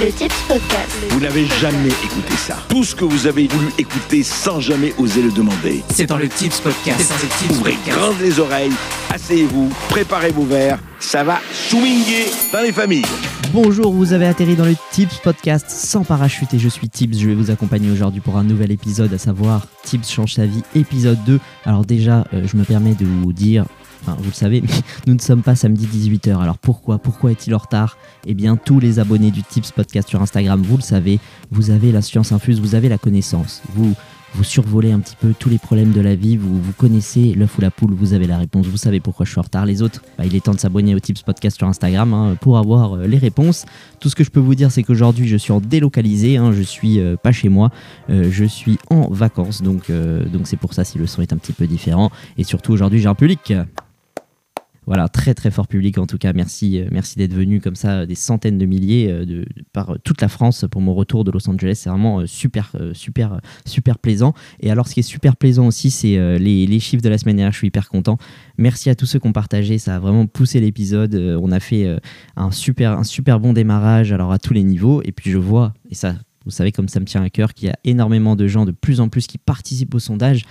Le Tips Podcast. Vous n'avez jamais écouté ça. Tout ce que vous avez voulu écouter sans jamais oser le demander. C'est dans le Tips Podcast. C'est dans le Tips Ouvrez Podcast. grandes les oreilles, asseyez-vous, préparez vos verres. Ça va swinguer dans les familles. Bonjour, vous avez atterri dans le Tips Podcast sans parachute et je suis Tips. Je vais vous accompagner aujourd'hui pour un nouvel épisode, à savoir Tips change sa vie, épisode 2. Alors déjà, euh, je me permets de vous dire, enfin vous le savez, nous ne sommes pas samedi 18h. Alors pourquoi Pourquoi est-il en retard? Eh bien, tous les abonnés du Tips Podcast sur Instagram, vous le savez, vous avez la science infuse, vous avez la connaissance. Vous vous survolez un petit peu tous les problèmes de la vie, vous, vous connaissez l'œuf ou la poule, vous avez la réponse, vous savez pourquoi je suis en retard. Les autres, bah, il est temps de s'abonner au Tips Podcast sur Instagram hein, pour avoir euh, les réponses. Tout ce que je peux vous dire, c'est qu'aujourd'hui, je suis en délocalisé, hein, je suis euh, pas chez moi, euh, je suis en vacances, donc donc c'est pour ça si le son est un petit peu différent. Et surtout, aujourd'hui, j'ai un public. Voilà, très très fort public en tout cas. Merci, euh, merci d'être venu comme ça, des centaines de milliers euh, de, par euh, toute la France pour mon retour de Los Angeles. C'est vraiment euh, super, euh, super, euh, super plaisant. Et alors, ce qui est super plaisant aussi, c'est euh, les, les chiffres de la semaine dernière. Je suis hyper content. Merci à tous ceux qui ont partagé. Ça a vraiment poussé l'épisode. Euh, on a fait euh, un super, un super bon démarrage, alors à tous les niveaux. Et puis je vois, et ça, vous savez comme ça me tient à cœur, qu'il y a énormément de gens de plus en plus qui participent au sondage.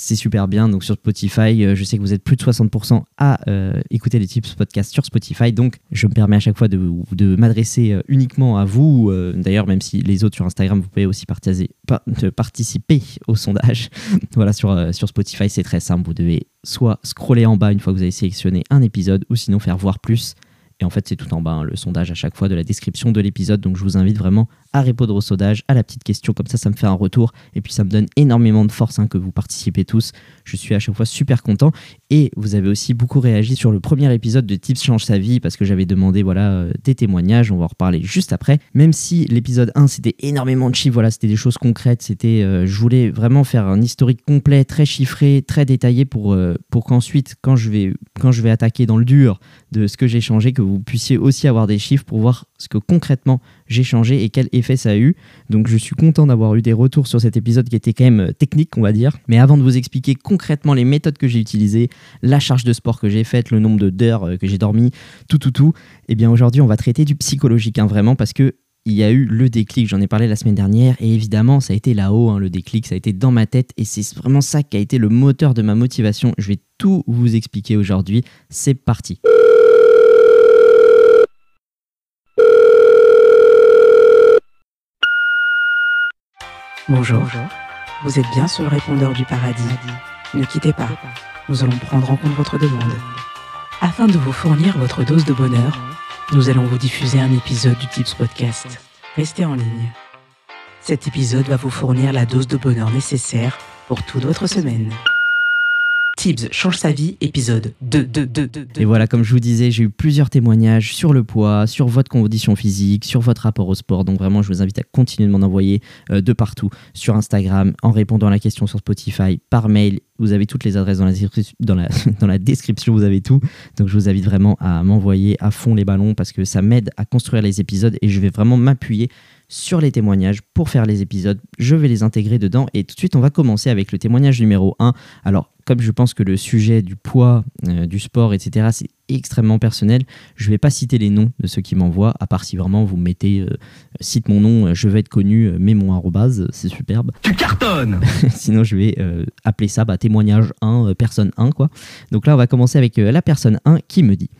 C'est super bien. Donc sur Spotify, euh, je sais que vous êtes plus de 60% à euh, écouter les tips podcast sur Spotify. Donc je me permets à chaque fois de, m'adresser euh, uniquement à vous. D'ailleurs, même si les autres sur Instagram, vous pouvez aussi participer au sondage. voilà, sur, sur Spotify, c'est très simple. Vous devez soit scroller en bas une fois que vous avez sélectionné un épisode, ou sinon faire voir plus. Et en fait, c'est tout en bas, hein, le sondage à chaque fois de la description de l'épisode. Donc, je vous invite vraiment à répondre au sondage, à la petite question. Comme ça, ça me fait un retour. Et puis, ça me donne énormément de force hein, que vous participez tous. Je suis à chaque fois super content. Et vous avez aussi beaucoup réagi sur le premier épisode de Tips change sa vie parce que j'avais demandé voilà, euh, des témoignages. On va en reparler juste après. Même si l'épisode 1, c'était énormément de chiffres. Voilà, c'était des choses concrètes. C'était, euh, je voulais vraiment faire un historique complet, très chiffré, très détaillé pour, euh, pour qu'ensuite, quand je, vais, quand je vais attaquer dans le dur de ce que j'ai changé, que vous puissiez aussi avoir des chiffres pour voir ce que concrètement j'ai changé et quel effet ça a eu. Donc je suis content d'avoir eu des retours sur cet épisode qui était quand même euh, technique, on va dire. Mais avant de vous expliquer concrètement les méthodes que j'ai utilisées, la charge de sport que j'ai faite, le nombre d'heures euh, que j'ai dormi, tout, tout, tout, eh bien aujourd'hui on va traiter du psychologique, hein, vraiment, parce que il y a eu le déclic, j'en ai parlé la semaine dernière, et évidemment, ça a été là-haut, hein, le déclic, ça a été dans ma tête, et c'est vraiment ça qui a été le moteur de ma motivation. Je vais tout vous expliquer aujourd'hui. C'est parti. Bonjour. Vous êtes bien sur le répondeur du paradis. Ne quittez pas. Nous allons prendre en compte votre demande. Afin de vous fournir votre dose de bonheur, nous allons vous diffuser un épisode du Tips Podcast. Restez en ligne. Cet épisode va vous fournir la dose de bonheur nécessaire pour toute votre semaine. Tips change sa vie, épisode 2, 2, 2, 2, 2. Et voilà, comme je vous disais, j'ai eu plusieurs témoignages sur le poids, sur votre condition physique, sur votre rapport au sport. Donc vraiment, je vous invite à continuer de m'en envoyer euh, de partout, sur Instagram, en répondant à la question sur Spotify, par mail. Vous avez toutes les adresses dans la, descri- dans la, dans la description, vous avez tout. Donc je vous invite vraiment à m'envoyer à fond les ballons parce que ça m'aide à construire les épisodes et je vais vraiment m'appuyer sur les témoignages pour faire les épisodes. Je vais les intégrer dedans et tout de suite, on va commencer avec le témoignage numéro 1. Alors, comme je pense que le sujet du poids, euh, du sport, etc., c'est extrêmement personnel, je ne vais pas citer les noms de ceux qui m'envoient, à part si vraiment vous mettez, euh, cite mon nom, euh, je veux être connu, euh, mets mon arrobase, c'est superbe. Tu cartonnes Sinon, je vais euh, appeler ça bah, témoignage 1, euh, personne 1, quoi. Donc là, on va commencer avec euh, la personne 1 qui me dit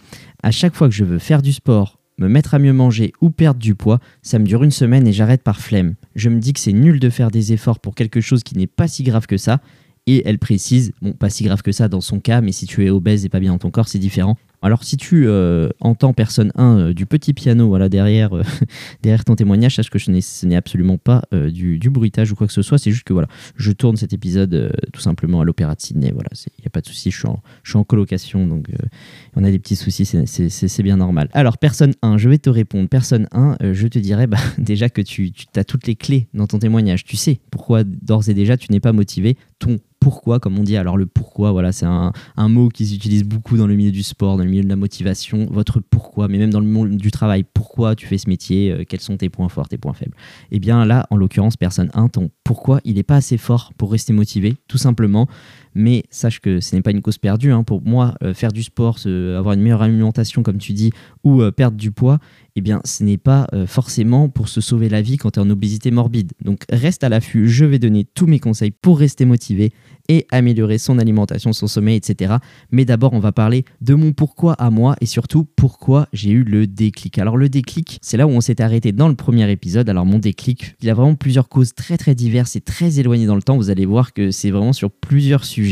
À chaque fois que je veux faire du sport, me mettre à mieux manger ou perdre du poids, ça me dure une semaine et j'arrête par flemme. Je me dis que c'est nul de faire des efforts pour quelque chose qui n'est pas si grave que ça. Et elle précise, bon, pas si grave que ça dans son cas, mais si tu es obèse et pas bien dans ton corps, c'est différent. Alors si tu euh, entends personne 1 euh, du petit piano voilà, derrière, euh, derrière ton témoignage, sache que ce n'est- absolument pas du, bruitage ou quoi que ce soit, c'est juste que voilà, je tourne cet épisode tout simplement à l'Opéra de Sydney. Voilà, il n'y a pas de souci, je suis en, colocation, donc on a des petits soucis, c'est- bien normal. Alors, personne 1, je vais te répondre. Personne 1, euh, je te dirais bah, déjà que tu, tu as toutes les clés dans ton témoignage. Tu sais pourquoi d'ores et déjà tu n'es pas motivé. Ton pourquoi, comme on dit. Alors, le pourquoi, voilà, c'est un, mot qui s'utilise beaucoup dans le milieu du sport, dans le milieu de la motivation. Votre pourquoi, mais même dans le monde du travail. Pourquoi tu fais ce métier euh, Quels sont tes points forts, tes points faibles? Eh bien, là, en l'occurrence, personne 1, ton pourquoi, il n'est pas assez fort pour rester motivé, tout simplement. Mais sache que ce n'est pas une cause perdue. hein. Pour moi, euh, faire du sport, avoir une meilleure alimentation, comme tu dis, ou euh, perdre du poids, eh bien, ce n'est pas euh, forcément pour se sauver la vie quand tu es en obésité morbide. Donc, reste à l'affût. Je vais donner tous mes conseils pour rester motivé et améliorer son alimentation, son sommeil, etc. Mais d'abord, on va parler de mon pourquoi à moi et surtout pourquoi j'ai eu le déclic. Alors, le déclic, c'est là où on s'était arrêté dans le premier épisode. Alors, mon déclic, il a vraiment plusieurs causes très très diverses et très éloignées dans le temps. Vous allez voir que c'est vraiment sur plusieurs sujets.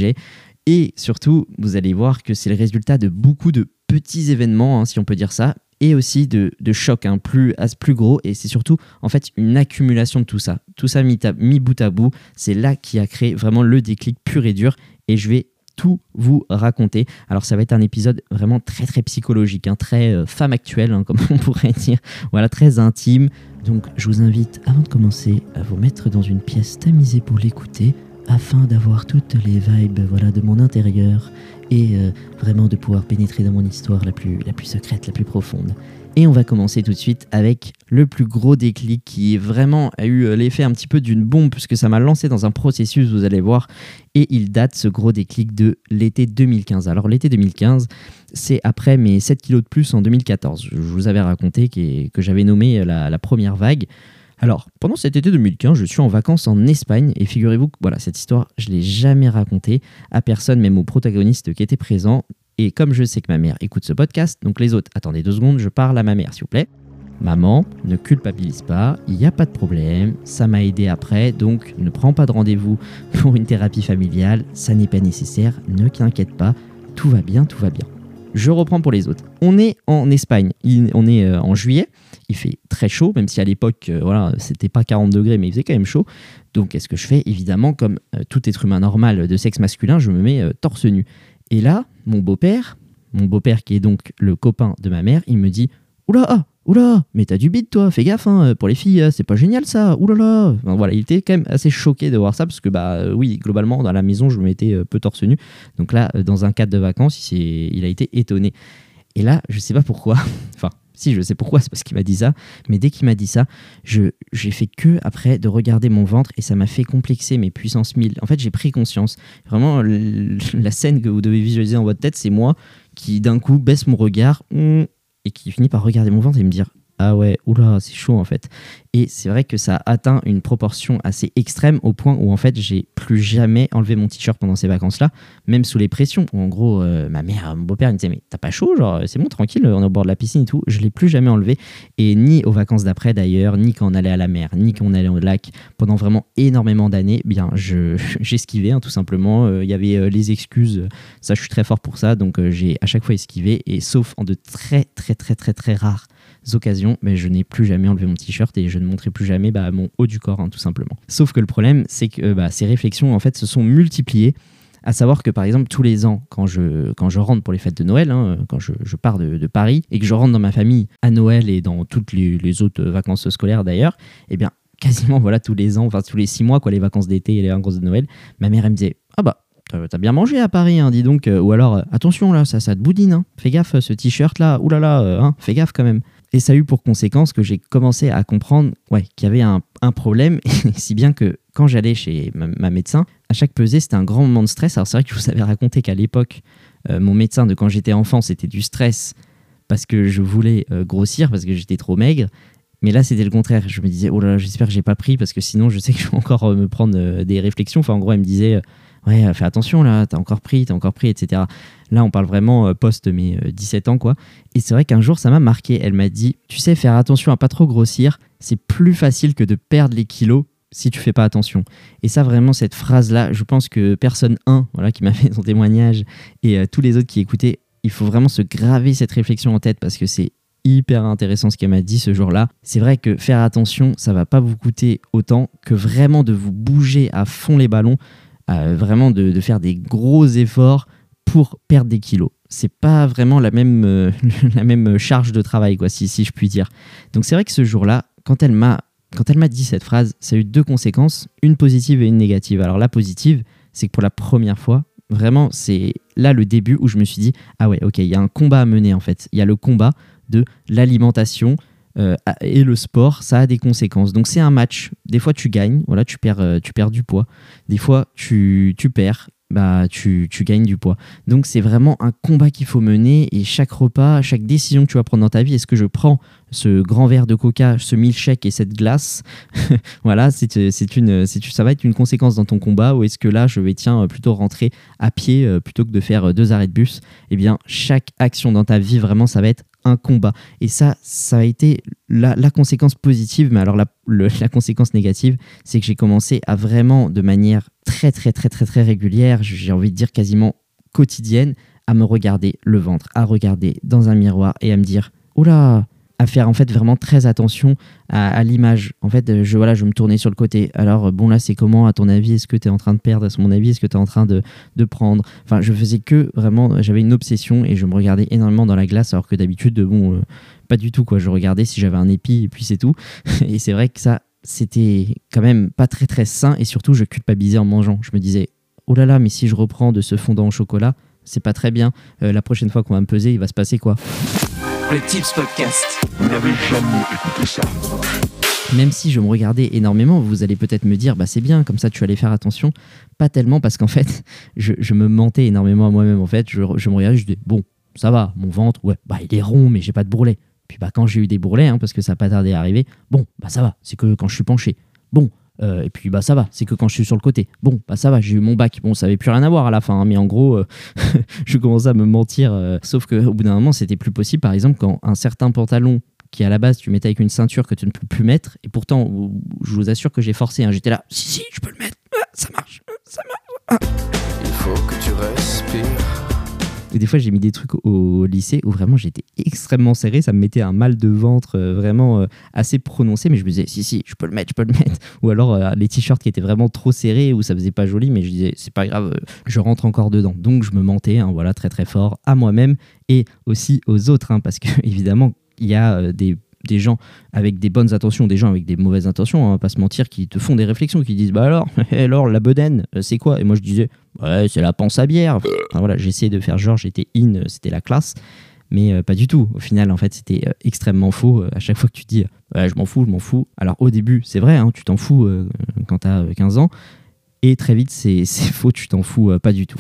Et surtout, vous allez voir que c'est le résultat de beaucoup de petits événements, hein, si on peut dire ça, et aussi de, de chocs hein, plus, plus gros. Et c'est surtout, en fait, une accumulation de tout ça. Tout ça mis bout à bout, c'est là qui a créé vraiment le déclic pur et dur. Et je vais tout vous raconter. Alors ça va être un épisode vraiment très très psychologique, hein, très euh, femme actuelle, hein, comme on pourrait dire. Voilà, très intime. Donc je vous invite, avant de commencer, à vous mettre dans une pièce tamisée pour l'écouter, afin d'avoir toutes les vibes voilà, de mon intérieur et euh, vraiment de pouvoir pénétrer dans mon histoire la plus, la plus secrète, la plus profonde. Et on va commencer tout de suite avec le plus gros déclic qui vraiment a eu euh, l'effet un petit peu d'une bombe puisque ça m'a lancé dans un processus, vous allez voir, et il date ce gros déclic de l'été 2015. Alors l'été 2015, c'est après mes 7 kilos de plus en 2014. Je vous avais raconté que, que j'avais nommé la, la première vague. Alors, pendant cet été 2015, je suis en vacances en Espagne et figurez-vous que voilà, cette histoire, je l'ai jamais racontée à personne, même aux protagonistes qui étaient présents. Et comme je sais que ma mère écoute ce podcast, donc les autres, attendez deux secondes, je parle à ma mère, s'il vous plaît. Maman, ne culpabilise pas, il n'y a pas de problème, ça m'a aidé après, donc ne prends pas de rendez-vous pour une thérapie familiale, ça n'est pas nécessaire, ne t'inquiète pas, tout va bien, tout va bien. Je reprends pour les autres. On est en Espagne, on est euh, en juillet, il fait très chaud, même si à l'époque, euh, voilà, c'était pas 40 degrés, mais il faisait quand même chaud. Donc, qu'est-ce que je fais? Évidemment, comme euh, tout être humain normal de sexe masculin, je me mets euh, torse nu. Et là, mon beau-père, mon beau-père qui est donc le copain de ma mère, il me dit Oula, ah, oula, mais t'as du bide toi, fais gaffe, hein, pour les filles, c'est pas génial ça, oulala. Enfin, voilà, il était quand même assez choqué de voir ça, parce que, bah euh, oui, globalement, dans la maison, je me mettais euh, peu torse nu. Donc là, euh, dans un cadre de vacances, il, a été étonné. Et là, je sais pas pourquoi, enfin, si je sais pourquoi, c'est parce qu'il m'a dit ça, mais dès qu'il m'a dit ça, j'ai fait que après de regarder mon ventre et ça m'a fait complexer mes puissances 1000. En fait, j'ai pris conscience. Vraiment, la scène que vous devez visualiser dans votre tête, c'est moi qui d'un coup baisse mon regard hum, et qui finit par regarder mon ventre et me dire ah ouais, oula, c'est chaud en fait. Et c'est vrai que ça a atteint une proportion assez extrême au point où en fait j'ai plus jamais enlevé mon t-shirt pendant ces vacances-là, même sous les pressions. En gros, euh, ma mère, mon beau-père, il me disait mais t'as pas chaud, genre c'est bon, tranquille, on est au bord de la piscine et tout. Je l'ai plus jamais enlevé et ni aux vacances d'après d'ailleurs, ni quand on allait à la mer, ni quand on allait au lac. Pendant vraiment énormément d'années, eh bien je j'esquivais hein, tout simplement. Euh, Il y avait euh, les excuses, ça je suis très fort pour ça, donc j'ai à chaque fois esquivé et sauf en de très très très très très rares occasions, mais je n'ai plus jamais enlevé mon t-shirt et je ne montrerai plus jamais bah, mon haut du corps, hein, tout simplement. Sauf que le problème, c'est que euh, bah, ces réflexions, en fait, se sont multipliées. À savoir que, par exemple, tous les ans, quand je, quand je rentre pour les fêtes de Noël, hein, quand je, pars de, Paris et que je rentre dans ma famille à Noël et dans toutes les, autres vacances scolaires d'ailleurs, eh bien, quasiment voilà tous les ans, enfin tous les six mois, quoi, les vacances d'été et les vacances de Noël, ma mère elle me disait ah bah t'as bien mangé à Paris, hein, dis donc, euh, ou alors euh, attention là, ça ça te boudine, hein. fais gaffe ce t-shirt là, oulala, hein, fais gaffe quand même. Et ça a eu pour conséquence que j'ai commencé à comprendre ouais, qu'il y avait un, problème, si bien que quand j'allais chez ma, médecin, à chaque pesée, c'était un grand moment de stress. Alors c'est vrai que je vous avais raconté qu'à l'époque, euh, mon médecin de quand j'étais enfant, c'était du stress parce que je voulais euh, grossir, parce que j'étais trop maigre. Mais là, c'était le contraire. Je me disais, oh là là, j'espère que j'ai pas pris, parce que sinon, je sais que je vais encore euh, me prendre des réflexions. Enfin, en gros, elle me disait, ouais, euh, fais attention là, t'as encore pris, t'as encore pris, etc. Là, on parle vraiment euh, post mes euh, 17 ans, quoi. Et c'est vrai qu'un jour, ça m'a marqué. Elle m'a dit, tu sais, faire attention à pas trop grossir, c'est plus facile que de perdre les kilos si tu fais pas attention. Et ça, vraiment, cette phrase-là, je pense que personne 1, voilà, qui m'a fait son témoignage, et euh, tous les autres qui écoutaient, il faut vraiment se graver cette réflexion en tête parce que c'est hyper intéressant ce qu'elle m'a dit ce jour-là. C'est vrai que faire attention, ça va pas vous coûter autant que vraiment de vous bouger à fond les ballons, euh, vraiment de, de faire des gros efforts pour perdre des kilos. C'est pas vraiment la même, euh, la même charge de travail, quoi, si, si je puis dire. Donc c'est vrai que ce jour-là, quand elle m'a quand elle m'a dit cette phrase, ça a eu deux conséquences, une positive et une négative. Alors la positive, c'est que pour la première fois, vraiment, c'est là le début où je me suis dit, ah ouais, ok, il y a un combat à mener en fait. Il y a le combat de l'alimentation euh, et le sport, ça a des conséquences. Donc c'est un match. Des fois tu gagnes, voilà, tu perds, euh, tu perds du poids. Des fois tu, tu perds bah tu, tu gagnes du poids. Donc c'est vraiment un combat qu'il faut mener et chaque repas, chaque décision que tu vas prendre dans ta vie, est-ce que je prends ce grand verre de coca, ce milkshake et cette glace Voilà, c'est une, ça va être une conséquence dans ton combat ou est-ce que là je vais tiens plutôt rentrer à pied euh, plutôt que de faire deux arrêts de bus? Eh bien chaque action dans ta vie vraiment ça va être un combat. Et ça ça a été la, conséquence positive mais alors la, la conséquence négative c'est que j'ai commencé à vraiment de manière très très très très très régulière, j'ai envie de dire quasiment quotidienne, à me regarder le ventre, à regarder dans un miroir et à me dire là à faire en fait vraiment très attention à, l'image. En fait, euh, je, voilà, je me tournais sur le côté. Alors, euh, bon, là, c'est comment, à ton avis Est-ce que tu es en train de perdre? À mon avis, est-ce que tu es en train de, de prendre? Enfin, je faisais que vraiment, j'avais une obsession et je me regardais énormément dans la glace, alors que d'habitude, bon, euh, pas du tout, quoi. Je regardais si j'avais un épi et puis c'est tout. et c'est vrai que ça, c'était quand même pas très très sain et surtout, je culpabilisais en mangeant. Je me disais, oh là là, mais si je reprends de ce fondant au chocolat, c'est pas très bien. Euh, la prochaine fois qu'on va me peser, il va se passer quoi Le Tips Podcast. Vous n'avez jamais écouté ça. Même si je me regardais énormément, vous allez peut-être me dire, bah c'est bien, comme ça tu allais faire attention. Pas tellement parce qu'en fait, je, je me mentais énormément à moi-même. En fait, je, je me regardais, je disais, bon, ça va, mon ventre, ouais, bah il est rond, mais j'ai pas de bourrelet. Puis bah quand j'ai eu des bourrelets, hein, parce que ça n'a pas tardé à arriver, bon, bah ça va, c'est que quand je suis penché. Bon, euh, et puis bah ça va, c'est que quand je suis sur le côté. Bon, bah ça va, j'ai eu mon bac. Bon, ça avait plus rien à voir à la fin, hein, mais en gros, euh, je commençais à me mentir. euh, sauf qu'au bout d'un moment, c'était plus possible. Par exemple, quand un certain pantalon qui à la base tu mettais avec une ceinture que tu ne peux plus mettre, et pourtant, je vous assure que j'ai forcé. hein, J'étais là, si, si, je peux le mettre, Ah, ça marche, ah, ça marche. Il faut que tu respires. Des fois, j'ai mis des trucs au lycée où vraiment j'étais extrêmement serré. Ça me mettait un mal de ventre euh, vraiment euh, assez prononcé. Mais je me disais, si, si, je peux le mettre, je peux le mettre. Ou alors euh, les t-shirts qui étaient vraiment trop serrés où ça faisait pas joli. Mais je disais, c'est pas grave, je rentre encore dedans. Donc je me mentais, hein, voilà, très très fort à moi-même et aussi aux autres. hein, parce que évidemment, il y a des des gens avec des bonnes intentions, des gens avec des mauvaises intentions, hein, pas se mentir, qui te font des réflexions, qui disent bah alors, alors la bedaine, euh, c'est quoi? Et moi je disais ouais c'est la panse à bière. Voilà, j'essayais de faire genre j'étais in, euh, c'était la classe, mais euh, pas du tout. Au final en fait c'était extrêmement faux. À chaque fois que tu dis ouais je m'en fous, je m'en fous. Alors au début c'est vrai, hein, tu t'en fous quand t'as euh, 15 ans, et très vite c'est faux, tu t'en fous pas du tout.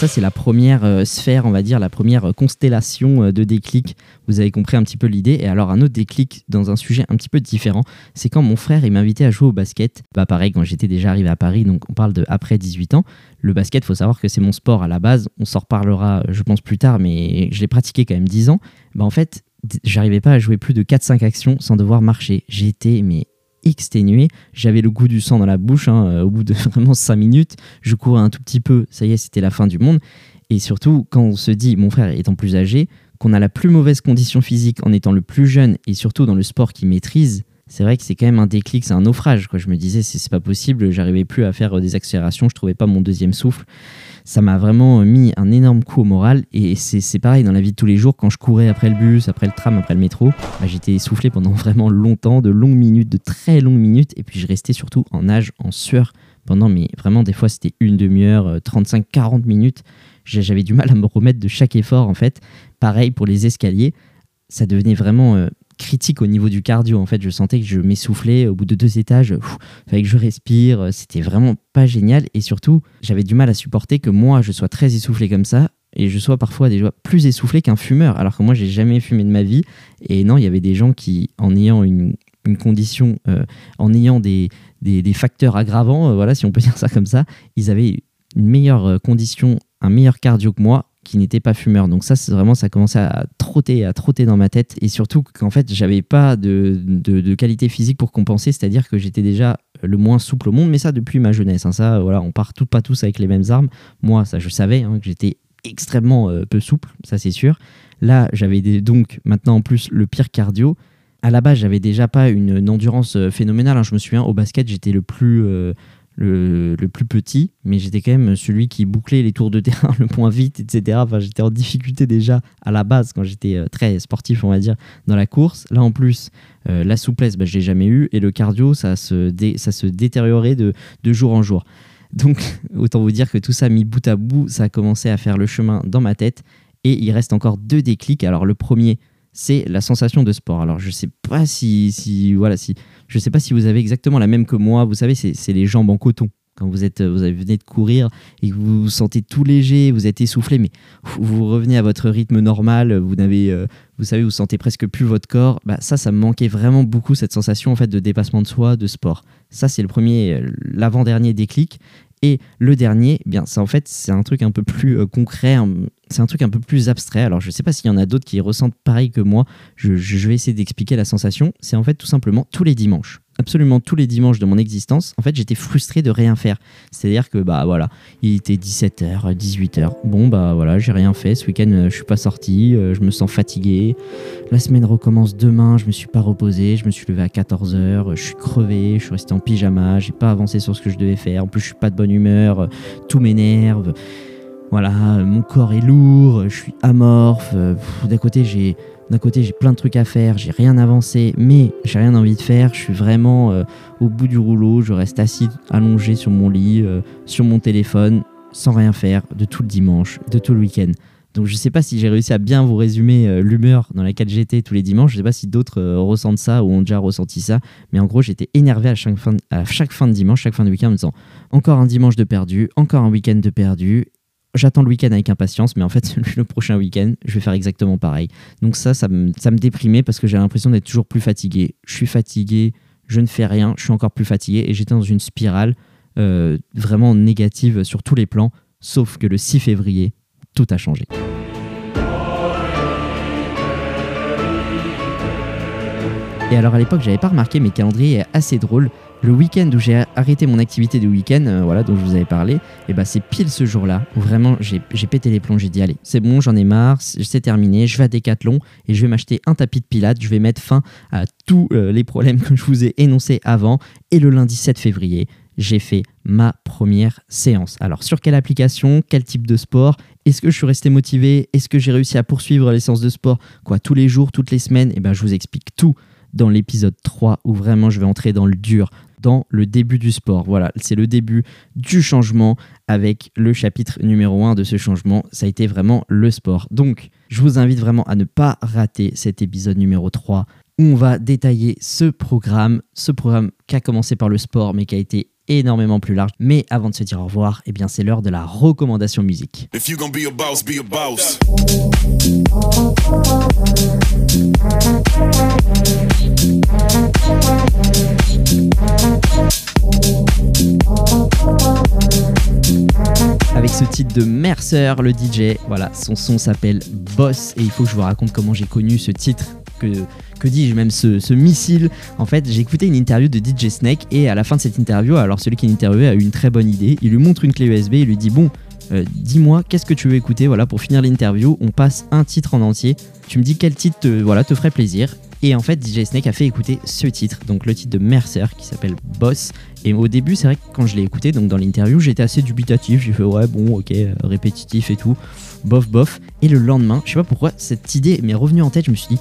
Ça, c'est la première euh, sphère, on va dire, la première euh, constellation euh, de déclic. Vous avez compris un petit peu l'idée. Et alors, un autre déclic dans un sujet un petit peu différent, c'est quand mon frère il m'invitait à jouer au basket. Bah, pareil, quand j'étais déjà arrivé à Paris, donc on parle de après 18 ans. Le basket, faut savoir que c'est mon sport à la base. On s'en reparlera, je pense, plus tard, mais je l'ai pratiqué quand même 10 ans. Bah, en fait, j'arrivais pas à jouer plus de 4-5 actions sans devoir marcher. J'étais, mais exténué, j'avais le goût du sang dans la bouche, hein, euh, au bout de vraiment 5 minutes, je courais un tout petit peu, ça y est, c'était la fin du monde. Et surtout, quand on se dit, mon frère étant plus âgé, qu'on a la plus mauvaise condition physique en étant le plus jeune et surtout dans le sport qu'il maîtrise, c'est vrai que c'est quand même un déclic, c'est un naufrage. Je me disais, c'est pas possible, j'arrivais plus à faire euh, des accélérations, je trouvais pas mon deuxième souffle. Ça m'a vraiment mis un énorme coup au moral et c'est pareil dans la vie de tous les jours. Quand je courais après le bus, après le tram, après le métro, bah, j'étais essoufflé pendant vraiment longtemps, de longues minutes, de très longues minutes et puis je restais surtout en nage, en sueur pendant, mais vraiment des fois c'était une demi-heure, euh, 35-40 minutes. J'ai- J'avais du mal à me remettre de chaque effort en fait. Pareil pour les escaliers, ça devenait vraiment euh, critique au niveau du cardio. En fait, je sentais que je m'essoufflais au bout de deux étages. Il fallait que je respire. euh, C'était vraiment pas génial. Et surtout, j'avais du mal à supporter que moi, je sois très essoufflé comme ça et je sois parfois déjà plus essoufflé qu'un fumeur. Alors que moi, j'ai jamais fumé de ma vie. Et non, il y avait des gens qui, en ayant une, une condition, euh, en ayant des, des, facteurs aggravants, euh, voilà, si on peut dire ça comme ça, ils avaient une meilleure condition, un meilleur cardio que moi qui n'était pas fumeur. Donc ça, c'est vraiment, ça commençait à trotter, à trotter dans ma tête. Et surtout qu'en fait, j'avais pas de, de, qualité physique pour compenser, c'est-à-dire que j'étais déjà le moins souple au monde, mais ça depuis ma jeunesse. hein. Ça, voilà, on part tout, pas tous avec les mêmes armes. Moi, ça, je savais hein, que j'étais extrêmement euh, peu souple, ça c'est sûr. Là, j'avais donc maintenant en plus le pire cardio. À la base, j'avais déjà pas une, une endurance euh, phénoménale. hein. Je me souviens, au basket, j'étais le plus, euh, le, le plus petit, mais j'étais quand même celui qui bouclait les tours de terrain le moins vite, etc. Enfin, j'étais en difficulté déjà à la base quand j'étais euh, très sportif, on va dire, dans la course. Là, en plus, euh, la souplesse, bah, je l'ai jamais eu, et le cardio, ça se, dé- ça se détériorait de, de jour en jour. Donc, autant vous dire que tout ça mis bout à bout, ça a commencé à faire le chemin dans ma tête. Et il reste encore deux déclics. Alors, le premier, c'est la sensation de sport. Alors, je sais pas si, si, voilà, si, je sais pas si vous avez exactement la même que moi. Vous savez, c'est les jambes en coton. quand vous êtes, vous venez de courir et que vous vous sentez tout léger, vous êtes essoufflé, mais vous revenez à votre rythme normal, vous n'avez, euh, vous savez, vous sentez presque plus votre corps. Bah, ça, ça me manquait vraiment beaucoup cette sensation en fait de dépassement de soi, de sport. Ça, c'est le premier, euh, l'avant-dernier déclic. Et le dernier, eh bien, ça en fait, c'est un truc un peu plus euh, concret, c'est un truc un peu plus abstrait. Alors, je sais pas s'il y en a d'autres qui ressentent pareil que moi. Je, je vais essayer d'expliquer la sensation. C'est en fait tout simplement tous les dimanches, absolument tous les dimanches de mon existence. En fait, j'étais frustré de rien faire. C'est-à-dire que bah voilà, il était 17h, 18h. Bon bah voilà, j'ai rien fait. Ce week-end, euh, je suis pas sorti. euh, je me sens fatigué. La semaine recommence demain. Je me suis pas reposé. Je me suis levé à 14h. Je suis crevé. Je suis resté en pyjama. J'ai pas avancé sur ce que je devais faire. En plus, je suis pas de bonne humeur. euh, Tout m'énerve. Voilà, mon corps est lourd. Je suis amorphe. euh, D'un côté, j'ai d'un côté, j'ai plein de trucs à faire. J'ai rien avancé, mais j'ai rien envie de faire. Je suis vraiment euh, au bout du rouleau. Je reste assis, allongé sur mon lit, euh, sur mon téléphone, sans rien faire, de tout le dimanche, de tout le week-end. Donc je sais pas si j'ai réussi à bien vous résumer l'humeur dans laquelle j'étais tous les dimanches. Je sais pas si d'autres ressentent ça ou ont déjà ressenti ça. Mais en gros, j'étais énervé à chaque, fin de, à chaque fin de dimanche, chaque fin de week-end en me disant encore un dimanche de perdu, encore un week-end de perdu. J'attends le week-end avec impatience, mais en fait, le prochain week-end, je vais faire exactement pareil. Donc ça, ça me, déprimait parce que j'ai l'impression d'être toujours plus fatigué. Je suis fatigué, je ne fais rien, je suis encore plus fatigué et j'étais dans une spirale euh, vraiment négative sur tous les plans, sauf que le 6 février, tout a changé. Et alors à l'époque, j'avais pas remarqué, mais calendrier est assez drôle. Le week-end où j'ai arrêté mon activité du week-end, euh, voilà, dont je vous avais parlé, et ben c'est pile ce jour-là où vraiment j'ai pété les plombs. J'ai dit allez, c'est bon, j'en ai marre, c'est c'est terminé. Je vais à Decathlon et je vais m'acheter un tapis de pilates. Je vais mettre fin à tous euh, les problèmes que je vous ai énoncés avant. Et le lundi 7 février, j'ai fait ma première séance. Alors sur quelle application, quel type de sport? Est-ce que je suis resté motivé? Est-ce que j'ai réussi à poursuivre les séances de sport? Quoi tous les jours, toutes les semaines? Et ben je vous explique tout dans l'épisode 3 où vraiment je vais entrer dans le dur, dans le début du sport. Voilà, c'est le début du changement avec le chapitre numéro 1 de ce changement. Ça a été vraiment le sport. Donc, je vous invite vraiment à ne pas rater cet épisode numéro 3 où on va détailler ce programme, ce programme qui a commencé par le sport mais qui a été énormément plus large. Mais avant de se dire au revoir, eh bien c'est l'heure de la recommandation musique. If de Mercer, le DJ. Voilà, son son s'appelle Boss et il faut que je vous raconte comment j'ai connu ce titre. Que, que dis-je même ce, missile En fait, j'ai écouté une interview de DJ Snake et à la fin de cette interview, alors celui qui l'interviewait a eu une très bonne idée. Il lui montre une clé USB et lui dit Bon, euh, dis-moi, qu'est-ce que tu veux écouter? Voilà, pour finir l'interview, on passe un titre en entier. Tu me dis quel titre voilà, te ferait plaisir. Et en fait, DJ Snake a fait écouter ce titre, donc le titre de Mercer qui s'appelle Boss. Et au début, c'est vrai que quand je l'ai écouté, donc dans l'interview, j'étais assez dubitatif. J'ai fait ouais, bon, ok, répétitif et tout, bof, bof. Et le lendemain, je sais pas pourquoi, cette idée m'est revenue en tête. Je me suis dit,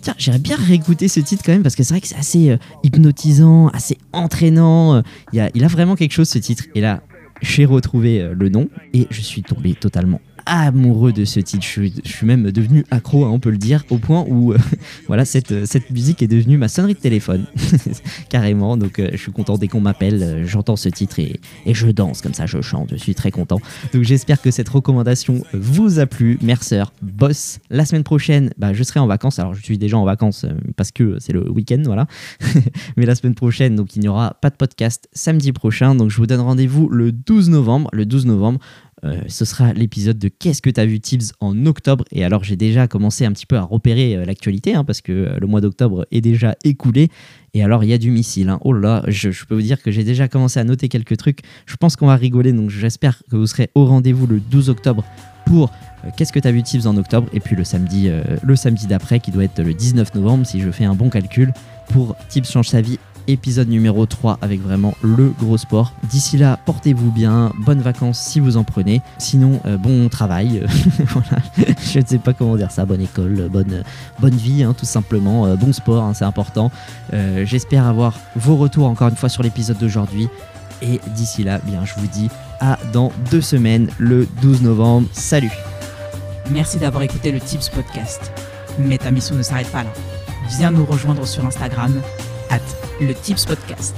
tiens, j'irais bien réécouter ce titre quand même parce que c'est vrai que c'est assez euh, hypnotisant, assez entraînant. euh, Il, y a, il a vraiment quelque chose ce titre. Et là, j'ai retrouvé euh, le nom et je suis tombé totalement amoureux de ce titre. Je, suis- même devenu accro, hein, on peut le dire, au point où euh, voilà cette, euh, cette musique est devenue ma sonnerie de téléphone, carrément. Donc euh, je suis content dès qu'on m'appelle, j'entends ce titre et, et je danse comme ça, je chante, je suis très content. Donc j'espère que cette recommandation vous a plu. Mercer, boss. La semaine prochaine, bah, je serai en vacances. Alors je suis déjà en vacances parce que c'est le week-end, voilà. Mais la semaine prochaine, donc il n'y aura pas de podcast samedi prochain. Donc je vous donne rendez-vous le 12 novembre. Le 12 novembre, euh, ce sera l'épisode de Qu'est-ce que t'as vu Tibbs en octobre. Et alors j'ai déjà commencé un petit peu à repérer euh, l'actualité hein, parce que euh, le mois d'octobre est déjà écoulé. Et alors il y a du missile. hein. Oh là là, je, je peux vous dire que j'ai déjà commencé à noter quelques trucs. Je pense qu'on va rigoler. Donc j'espère que vous serez au rendez-vous le 12 octobre pour Qu'est-ce que t'as vu Tibbs en octobre. Et puis le samedi, le samedi d'après qui doit être le 19 novembre si je fais un bon calcul pour Tibbs change sa vie épisode numéro 3 avec vraiment le gros sport. D'ici là, portez-vous bien, bonnes vacances si vous en prenez. Sinon, euh, bon travail. Je ne sais pas comment dire ça, bonne école, bonne, bonne vie, hein, tout simplement. Euh, bon sport, hein, c'est important. Euh, J'espère avoir vos retours encore une fois sur l'épisode d'aujourd'hui. Et d'ici là, bien, je vous dis à dans deux semaines, le 12 novembre. Salut Merci d'avoir écouté le Tips Podcast. Mais ta mission ne s'arrête pas là. Viens nous rejoindre sur Instagram, at le Tips Podcast.